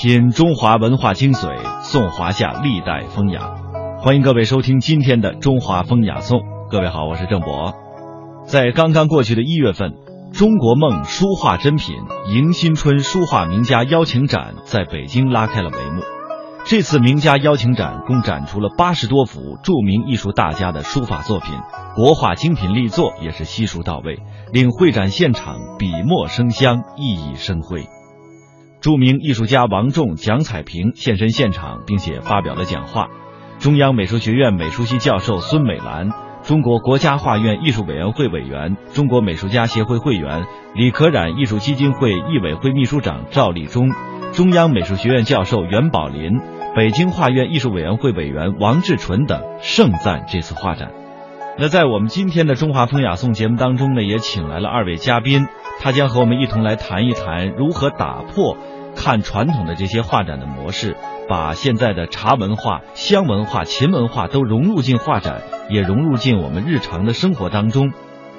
品中华文化精髓，颂华夏历代风雅。欢迎各位收听今天的《中华风雅颂》。各位好，我是郑博。在刚刚过去的一月份，中国梦书画珍品迎新春书画名家邀请展在北京拉开了帷幕。这次名家邀请展共展出了八十多幅著名艺术大家的书法作品，国画精品力作也是悉数到位，令会展现场笔墨生香，熠熠生辉。著名艺术家王仲、蒋彩萍现身现场，并且发表了讲话。中央美术学院美术系教授孙美兰、中国国家画院艺术委员会委员、中国美术家协会会员、李可染艺术基金会艺委会秘书长赵立忠、中央美术学院教授袁宝林。北京画院艺术委员会委员王志纯等盛赞这次画展。那在我们今天的中华风雅颂节目当中呢，也请来了二位嘉宾，他将和我们一同来谈一谈如何打破看传统的这些画展的模式，把现在的茶文化、香文化、琴文化都融入进画展，也融入进我们日常的生活当中。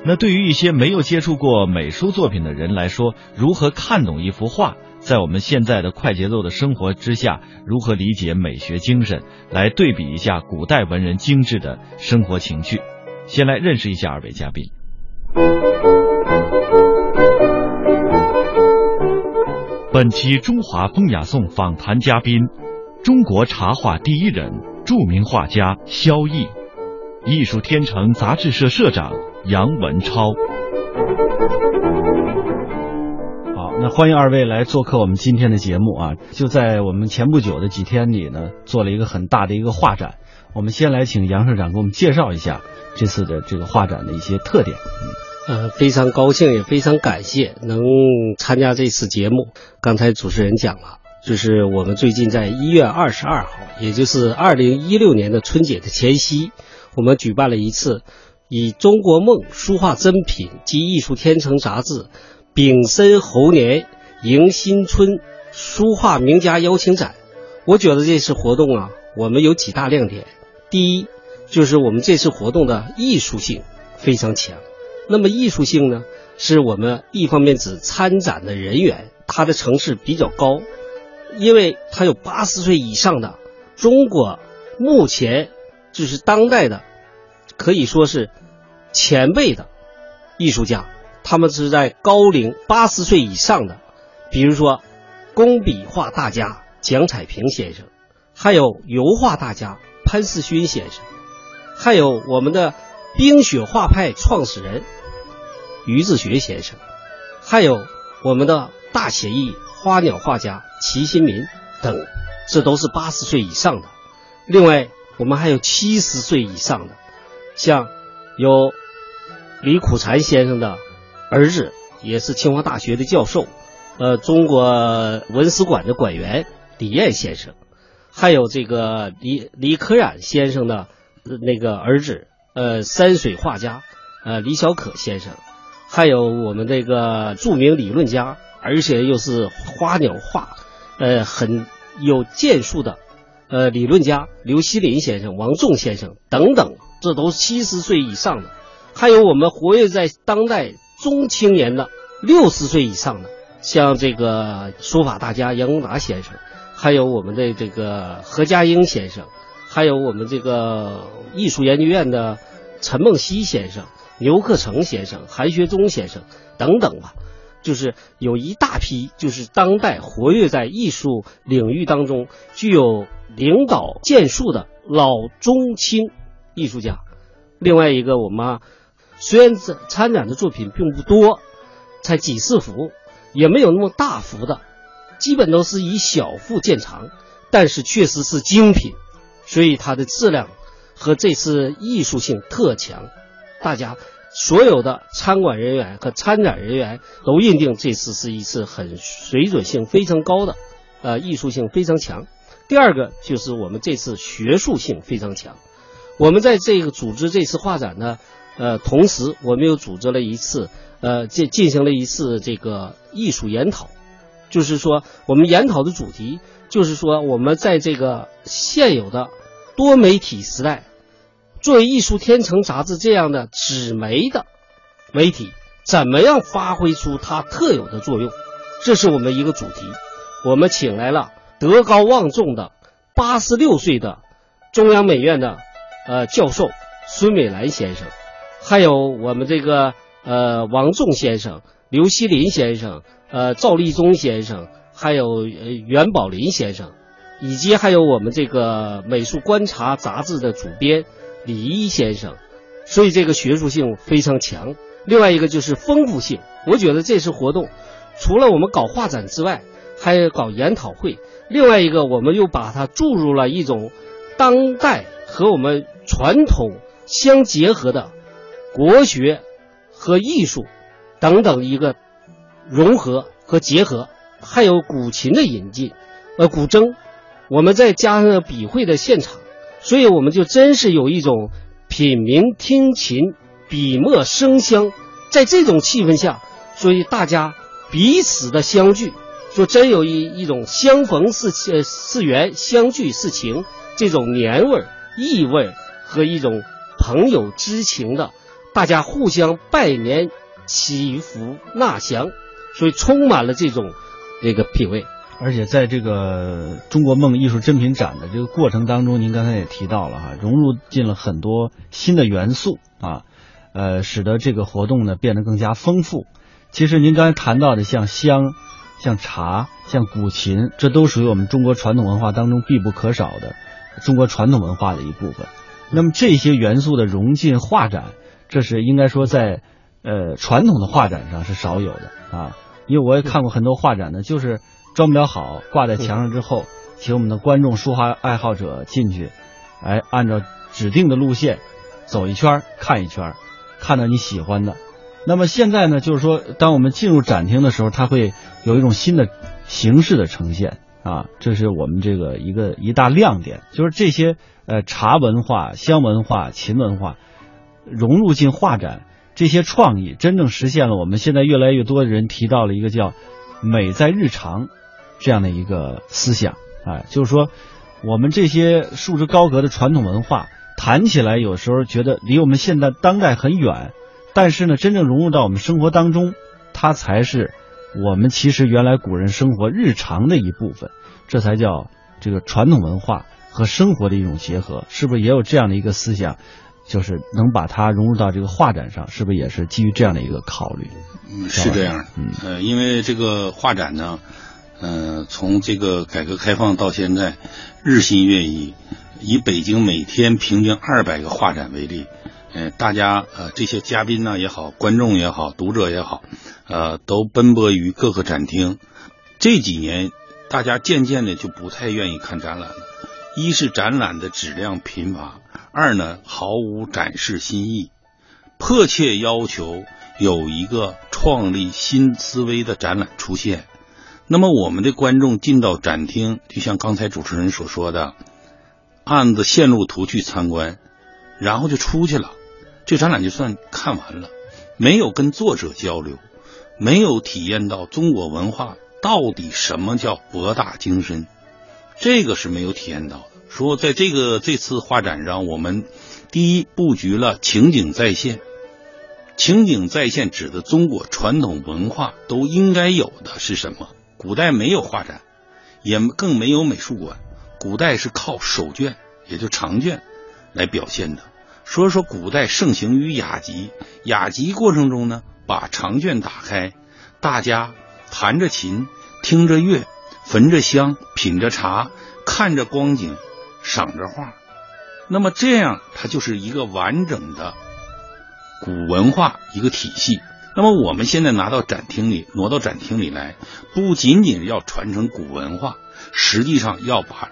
那对于一些没有接触过美术作品的人来说，如何看懂一幅画？在我们现在的快节奏的生活之下，如何理解美学精神？来对比一下古代文人精致的生活情趣。先来认识一下二位嘉宾。本期《中华风雅颂》访谈嘉宾：中国茶画第一人、著名画家萧绎，艺术天成杂志社社长杨文超。好那欢迎二位来做客我们今天的节目啊！就在我们前不久的几天里呢，做了一个很大的一个画展。我们先来请杨社长给我们介绍一下这次的这个画展的一些特点。呃，非常高兴，也非常感谢能参加这次节目。刚才主持人讲了，就是我们最近在一月二十二号，也就是二零一六年的春节的前夕，我们举办了一次以《中国梦书画珍品及艺术天成》杂志。丙申猴年迎新春书画名家邀请展，我觉得这次活动啊，我们有几大亮点。第一，就是我们这次活动的艺术性非常强。那么艺术性呢，是我们一方面指参展的人员，他的层次比较高，因为他有八十岁以上的中国目前就是当代的，可以说是前辈的艺术家。他们是在高龄八十岁以上的，比如说，工笔画大家蒋彩萍先生，还有油画大家潘世勋先生，还有我们的冰雪画派创始人于志学先生，还有我们的大写意花鸟画家齐新民等，这都是八十岁以上的。另外，我们还有七十岁以上的，像有李苦禅先生的。儿子也是清华大学的教授，呃，中国文史馆的馆员李燕先生，还有这个李李可染先生的那个儿子，呃，山水画家，呃，李小可先生，还有我们这个著名理论家，而且又是花鸟画，呃，很有建树的，呃，理论家刘锡林先生、王仲先生等等，这都是七十岁以上的，还有我们活跃在当代。中青年的六十岁以上的，像这个书法大家杨公达先生，还有我们的这个何家英先生，还有我们这个艺术研究院的陈梦溪先生、牛克成先生、韩学忠先生等等吧，就是有一大批就是当代活跃在艺术领域当中具有领导建树的老中青艺术家。另外一个我们。虽然这参展的作品并不多，才几十幅，也没有那么大幅的，基本都是以小幅见长，但是确实是精品，所以它的质量和这次艺术性特强。大家所有的参馆人员和参展人员都认定这次是一次很水准性非常高的，呃，艺术性非常强。第二个就是我们这次学术性非常强，我们在这个组织这次画展呢。呃，同时我们又组织了一次，呃，进进行了一次这个艺术研讨，就是说我们研讨的主题就是说我们在这个现有的多媒体时代，作为《艺术天成》杂志这样的纸媒的媒体，怎么样发挥出它特有的作用？这是我们一个主题。我们请来了德高望重的八十六岁的中央美院的呃教授孙美兰先生，还有我们这个呃王仲先生、刘锡林先生、呃赵立忠先生，还有呃袁宝林先生，以及还有我们这个《美术观察》杂志的主编李一先生，所以这个学术性非常强。另外一个就是丰富性，我觉得这次活动除了我们搞画展之外，还搞研讨会。另外一个，我们又把它注入了一种当代和我们传统相结合的国学和艺术等等一个融合和结合，还有古琴的引进，呃，古筝，我们再加上笔会的现场，所以我们就真是有一种品茗听琴、笔墨生香，在这种气氛下，所以大家彼此的相聚。说真有一一种相逢是呃是缘，相聚是情，这种年味儿、意味和一种朋友之情的，大家互相拜年、祈福、纳祥，所以充满了这种这个品味。而且在这个中国梦艺术珍品展的这个过程当中，您刚才也提到了哈，融入进了很多新的元素啊，呃，使得这个活动呢变得更加丰富。其实您刚才谈到的像香。像茶、像古琴，这都属于我们中国传统文化当中必不可少的中国传统文化的一部分。那么这些元素的融进画展，这是应该说在呃传统的画展上是少有的啊。因为我也看过很多画展呢，就是装不了好，挂在墙上之后，请我们的观众、书画爱好者进去，哎，按照指定的路线走一圈，看一圈，看到你喜欢的。那么现在呢，就是说，当我们进入展厅的时候，它会有一种新的形式的呈现啊，这是我们这个一个一大亮点，就是这些呃茶文化、香文化、琴文化融入进画展，这些创意真正实现了我们现在越来越多的人提到了一个叫“美在日常”这样的一个思想啊，就是说我们这些束之高阁的传统文化谈起来，有时候觉得离我们现在当代很远。但是呢，真正融入到我们生活当中，它才是我们其实原来古人生活日常的一部分，这才叫这个传统文化和生活的一种结合，是不是也有这样的一个思想，就是能把它融入到这个画展上，是不是也是基于这样的一个考虑？嗯，是这样。嗯，呃，因为这个画展呢，嗯，从这个改革开放到现在，日新月异，以北京每天平均二百个画展为例。呃，大家呃，这些嘉宾呢也好，观众也好，读者也好，呃，都奔波于各个展厅。这几年，大家渐渐的就不太愿意看展览了。一是展览的质量贫乏，二呢毫无展示新意，迫切要求有一个创立新思维的展览出现。那么，我们的观众进到展厅，就像刚才主持人所说的，按着线路图去参观，然后就出去了。这展览就算看完了，没有跟作者交流，没有体验到中国文化到底什么叫博大精深，这个是没有体验到的。说在这个这次画展上，我们第一布局了情景再现，情景再现指的中国传统文化都应该有的是什么？古代没有画展，也更没有美术馆，古代是靠手卷，也就长卷来表现的。所以说，古代盛行于雅集，雅集过程中呢，把长卷打开，大家弹着琴，听着乐，焚着香，品着茶，看着光景，赏着画，那么这样它就是一个完整的古文化一个体系。那么我们现在拿到展厅里，挪到展厅里来，不仅仅要传承古文化，实际上要把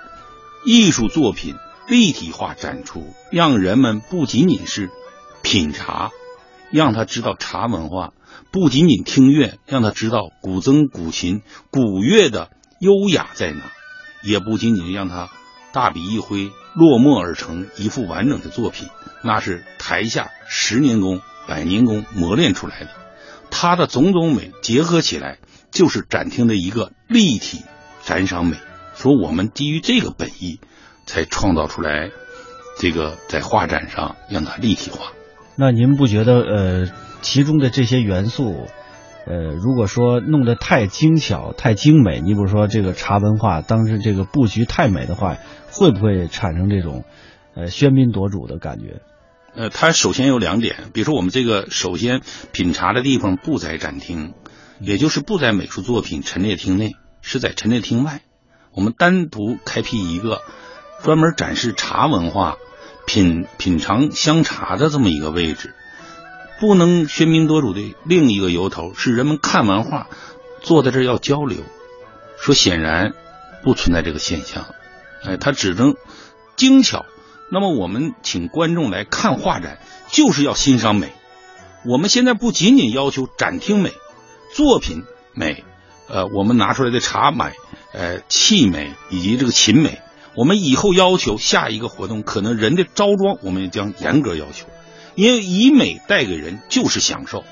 艺术作品。立体化展出，让人们不仅仅是品茶，让他知道茶文化；不仅仅听乐，让他知道古筝、古琴、古乐的优雅在哪；也不仅仅让他大笔一挥，落墨而成一幅完整的作品，那是台下十年功、百年功磨练出来的。它的种种美结合起来，就是展厅的一个立体展赏美。说我们基于这个本意。才创造出来，这个在画展上让它立体化。那您不觉得呃，其中的这些元素，呃，如果说弄得太精巧、太精美，你比如说这个茶文化当时这个布局太美的话，会不会产生这种呃喧宾夺主的感觉？呃，它首先有两点，比如说我们这个首先品茶的地方不在展厅，也就是不在美术作品陈列厅内，是在陈列厅外，我们单独开辟一个专门展示茶文化、品品尝香茶的这么一个位置。不能喧宾夺主的另一个由头是人们看完画，坐在这儿要交流，说显然不存在这个现象，哎，它只能精巧。那么我们请观众来看画展，就是要欣赏美。我们现在不仅仅要求展厅美、作品美，呃，我们拿出来的茶美、呃器美以及这个琴美，我们以后要求下一个活动可能人的着装，我们也将严格要求。因为以美带给人就是享受，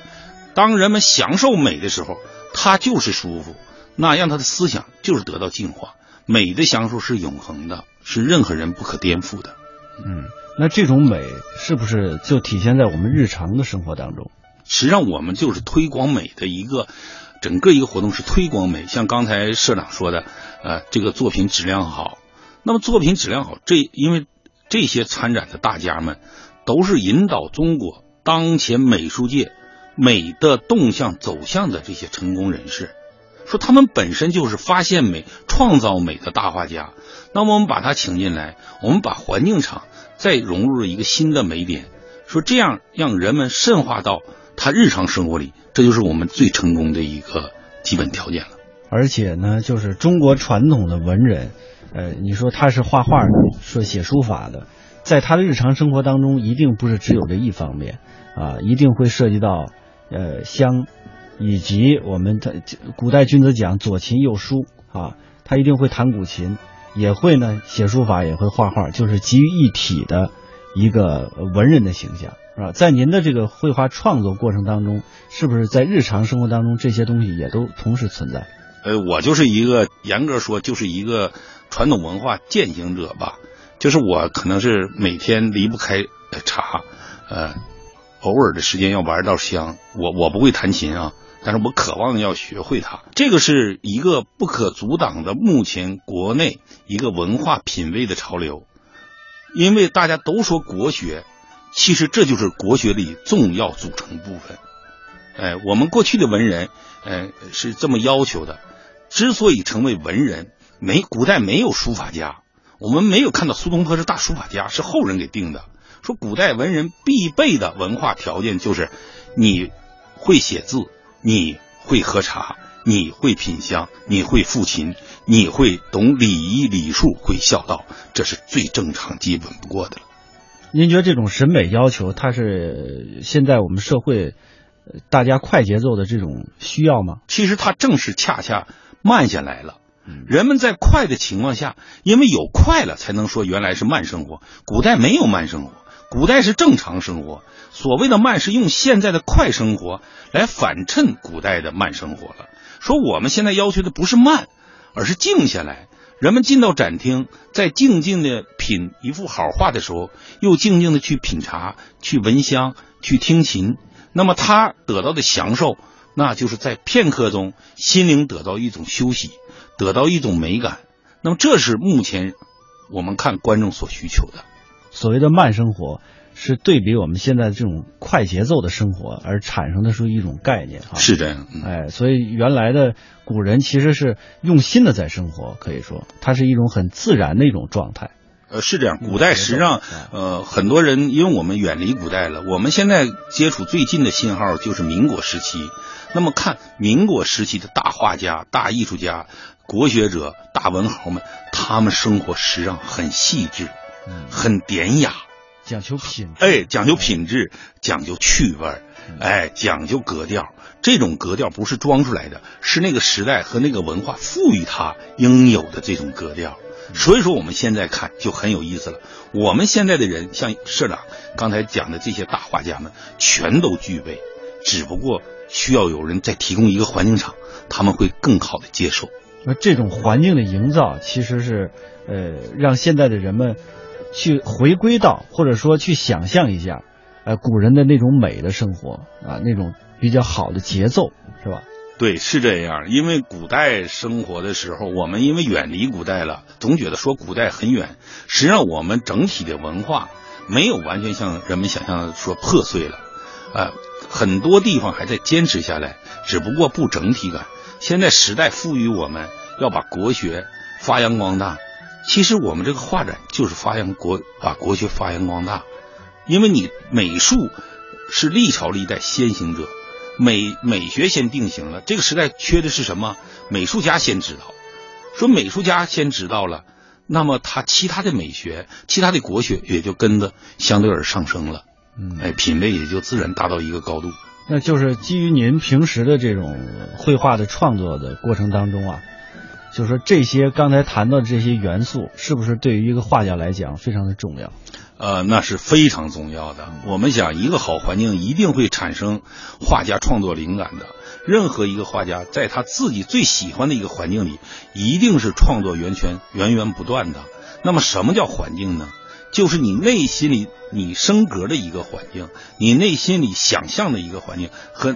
当人们享受美的时候，他就是舒服，那样他的思想就是得到净化。美的享受是永恒的，是任何人不可颠覆的。嗯，那这种美是不是就体现在我们日常的生活当中？实际上，我们就是推广美的一个整个一个活动，是推广美。像刚才社长说的，呃，这个作品质量好，那么作品质量好，这因为这些参展的大家们。都是引导中国当前美术界美的动向走向的这些成功人士，说他们本身就是发现美、创造美的大画家。那么我们把他请进来，我们把环境场再融入了一个新的美点，说这样让人们渗化到他日常生活里，这就是我们最成功的一个基本条件了。而且呢，就是中国传统的文人，呃，你说他是画画的，说写书法的。在他的日常生活当中，一定不是只有这一方面，啊，一定会涉及到，呃，香，以及我们的古代君子讲左琴右书啊，他一定会弹古琴，也会呢写书法，也会画画，就是集于一体的一个文人的形象，是吧？在您的这个绘画创作过程当中，是不是在日常生活当中这些东西也都同时存在？呃，我就是一个严格说就是一个传统文化践行者吧。就是我可能是每天离不开茶，呃，偶尔的时间要玩道香。我我不会弹琴啊，但是我渴望要学会它。这个是一个不可阻挡的目前国内一个文化品味的潮流。因为大家都说国学，其实这就是国学里重要组成部分。哎，我们过去的文人，呃，是这么要求的。之所以成为文人，没古代没有书法家。我们没有看到苏东坡是大书法家，是后人给定的。说古代文人必备的文化条件就是，你会写字，你会喝茶，你会品香，你会抚琴，你会懂礼仪礼数，会孝道，这是最正常基本不过的了。您觉得这种审美要求，它是现在我们社会大家快节奏的这种需要吗？其实它正是恰恰慢下来了。人们在快的情况下，因为有快了，才能说原来是慢生活。古代没有慢生活，古代是正常生活。所谓的慢，是用现在的快生活来反衬古代的慢生活了。说我们现在要求的不是慢，而是静下来。人们进到展厅，在静静的品一幅好画的时候，又静静的去品茶、去闻香、去听琴。那么他得到的享受，那就是在片刻中心灵得到一种休息。得到一种美感，那么这是目前我们看观众所需求的。所谓的慢生活，是对比我们现在这种快节奏的生活而产生的是一种概念哈。是这样，哎，所以原来的古人其实是用心的在生活，可以说它是一种很自然的一种状态。呃，是这样，古代实际上，呃，很多人因为我们远离古代了，我们现在接触最近的信号就是民国时期。那么看民国时期的大画家、大艺术家。国学者、大文豪们，他们生活实际上很细致，很典雅，讲究品，哎，讲究品质，讲究趣味，哎，讲究格调。这种格调不是装出来的，是那个时代和那个文化赋予它应有的这种格调。所以说，我们现在看就很有意思了。我们现在的人，像社长刚才讲的这些大画家们，全都具备，只不过需要有人再提供一个环境场，他们会更好的接受。那这种环境的营造，其实是，呃，让现在的人们去回归到，或者说去想象一下，呃，古人的那种美的生活啊，那种比较好的节奏，是吧？对，是这样。因为古代生活的时候，我们因为远离古代了，总觉得说古代很远。实际上，我们整体的文化没有完全像人们想象的说破碎了，啊，很多地方还在坚持下来，只不过不整体感。现在时代赋予我们要把国学发扬光大，其实我们这个画展就是发扬国，把国学发扬光大。因为你美术是历朝历代先行者。美美学先定型了，这个时代缺的是什么？美术家先知道，说美术家先知道了，那么他其他的美学、其他的国学也就跟着相对而上升了，嗯，哎，品味也就自然达到一个高度。那就是基于您平时的这种绘画的创作的过程当中啊，就是说这些刚才谈到的这些元素，是不是对于一个画家来讲非常的重要？呃，那是非常重要的。我们想，一个好环境一定会产生画家创作灵感的。任何一个画家在他自己最喜欢的一个环境里，一定是创作源泉源源不断的。那么，什么叫环境呢？就是你内心里你升格的一个环境，你内心里想象的一个环境和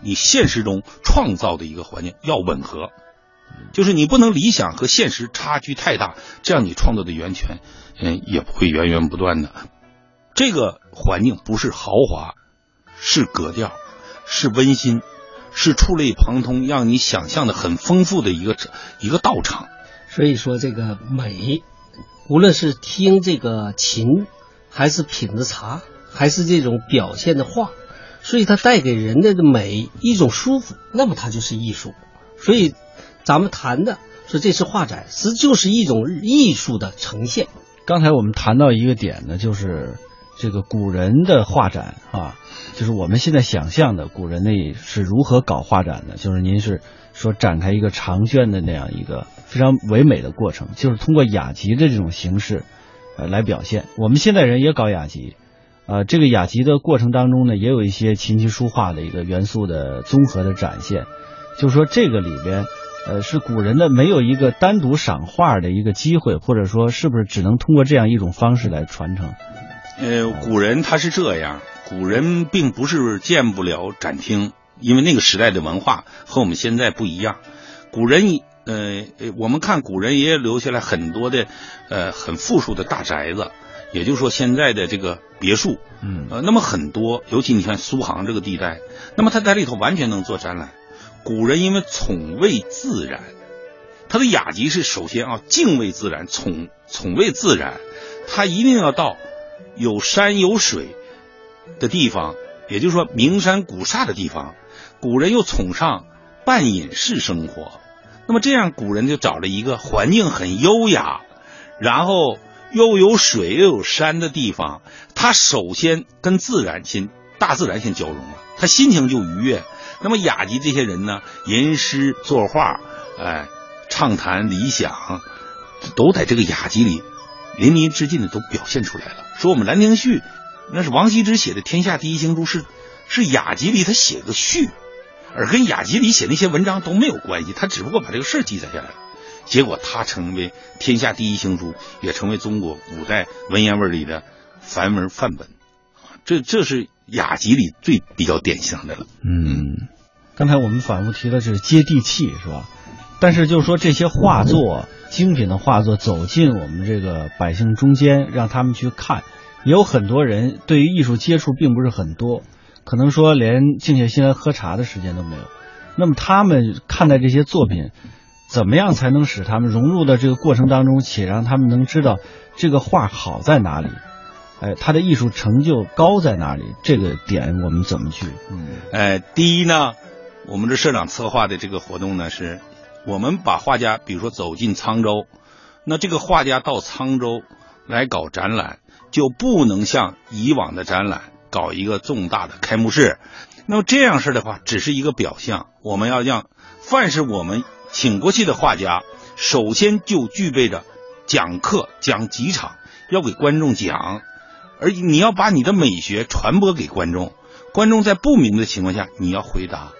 你现实中创造的一个环境要吻合。就是你不能理想和现实差距太大，这样你创作的源泉。嗯，也不会源源不断的。这个环境不是豪华，是格调，是温馨，是触类旁通，让你想象的很丰富的一个一个道场。所以说，这个美，无论是听这个琴，还是品的茶，还是这种表现的画，所以它带给人的美一种舒服，那么它就是艺术。所以，咱们谈的说这次画展，实就是一种艺术的呈现。刚才我们谈到一个点呢，就是这个古人的画展啊，就是我们现在想象的古人那是如何搞画展的？就是您是说展开一个长卷的那样一个非常唯美的过程，就是通过雅集的这种形式呃来表现。我们现代人也搞雅集，呃，这个雅集的过程当中呢，也有一些琴棋书画的一个元素的综合的展现，就是说这个里边。呃，是古人的没有一个单独赏画的一个机会，或者说是不是只能通过这样一种方式来传承？呃，古人他是这样，古人并不是建不了展厅，因为那个时代的文化和我们现在不一样。古人，呃，我们看古人也留下来很多的，呃，很富庶的大宅子，也就是说现在的这个别墅，嗯，呃，那么很多，尤其你看苏杭这个地带，那么他在里头完全能做展览。古人因为崇畏自然，他的雅集是首先啊敬畏自然，崇崇畏自然，他一定要到有山有水的地方，也就是说名山古刹的地方。古人又崇尚半隐式生活，那么这样古人就找了一个环境很优雅，然后又有水又有山的地方，他首先跟自然先大自然先交融了，他心情就愉悦。那么雅集这些人呢，吟诗作画，哎，畅谈理想，都在这个雅集里淋漓尽致的都表现出来了。说我们《兰亭序》，那是王羲之写的天下第一行书，是是雅集里他写个序，而跟雅集里写那些文章都没有关系，他只不过把这个事儿记载下来了。结果他成为天下第一行书，也成为中国古代文言文里的梵文范本。这这是雅集里最比较典型的了。嗯，刚才我们反复提的是接地气，是吧？但是就是说这些画作，精品的画作走进我们这个百姓中间，让他们去看，也有很多人对于艺术接触并不是很多，可能说连静下心来喝茶的时间都没有。那么他们看待这些作品，怎么样才能使他们融入到这个过程当中，且让他们能知道这个画好在哪里？哎，他的艺术成就高在哪里？这个点我们怎么去？嗯，哎，第一呢，我们这社长策划的这个活动呢，是我们把画家，比如说走进沧州，那这个画家到沧州来搞展览，就不能像以往的展览搞一个重大的开幕式。那么这样式的话，只是一个表象。我们要让凡是我们请过去的画家，首先就具备着讲课讲几场，要给观众讲。而你要把你的美学传播给观众，观众在不明的情况下，你要回答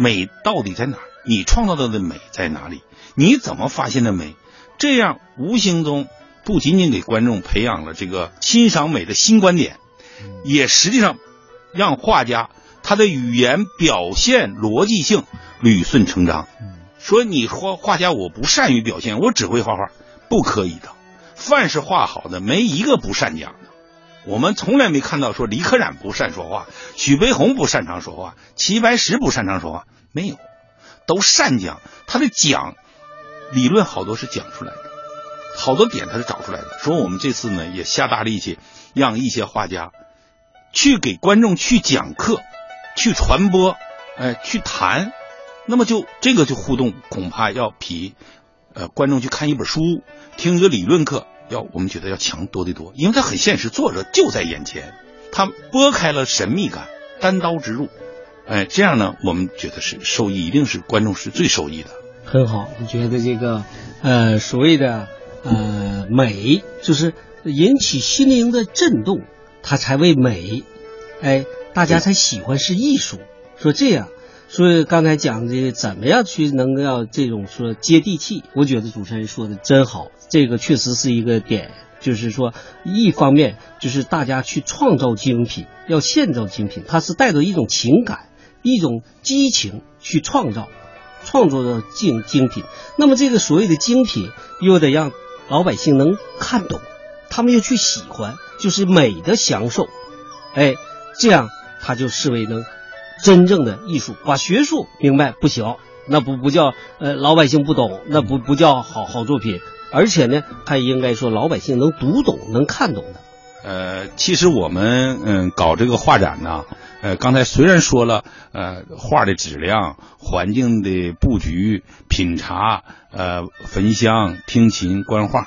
美到底在哪？你创造的美在哪里？你怎么发现的美？这样无形中不仅仅给观众培养了这个欣赏美的新观点，也实际上让画家他的语言表现逻辑性捋顺成章。说你画画家我不善于表现，我只会画画，不可以的。凡是画好的，没一个不善讲的。我们从来没看到说李可染不善说话，许悲鸿不擅长说话，齐白石不擅长说话，没有，都善讲。他的讲理论好多是讲出来的，好多点他是找出来的。说我们这次呢也下大力气，让一些画家去给观众去讲课，去传播，哎，去谈，那么就这个就互动，恐怕要比呃观众去看一本书，听一个理论课。要我们觉得要强多得多，因为它很现实，作者就在眼前，他拨开了神秘感，单刀直入，哎，这样呢，我们觉得是受益，一定是观众是最受益的。很好，我觉得这个呃所谓的呃美，就是引起心灵的震动，它才为美，哎，大家才喜欢是艺术。说这样，所以刚才讲的怎么样去能够要这种说接地气，我觉得主持人说的真好。这个确实是一个点，就是说，一方面就是大家去创造精品，要现造精品，它是带着一种情感、一种激情去创造，创作的精精品。那么这个所谓的精品，又得让老百姓能看懂，他们又去喜欢，就是美的享受，哎，这样他就视为能真正的艺术。把学术明白不行，那不不叫呃老百姓不懂，那不不叫好好作品。而且呢，他应该说老百姓能读懂、能看懂的。呃，其实我们嗯搞这个画展呢，呃，刚才虽然说了，呃，画的质量、环境的布局、品茶、呃，焚香、听琴、观画，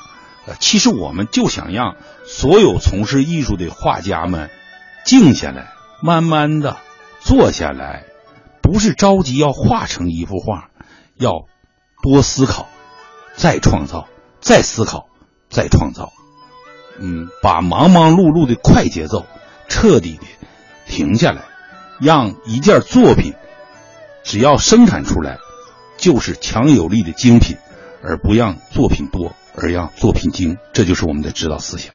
呃，其实我们就想让所有从事艺术的画家们静下来，慢慢的坐下来，不是着急要画成一幅画，要多思考，再创造。再思考，再创造，嗯，把忙忙碌碌的快节奏彻底的停下来，让一件作品只要生产出来就是强有力的精品，而不让作品多，而让作品精，这就是我们的指导思想。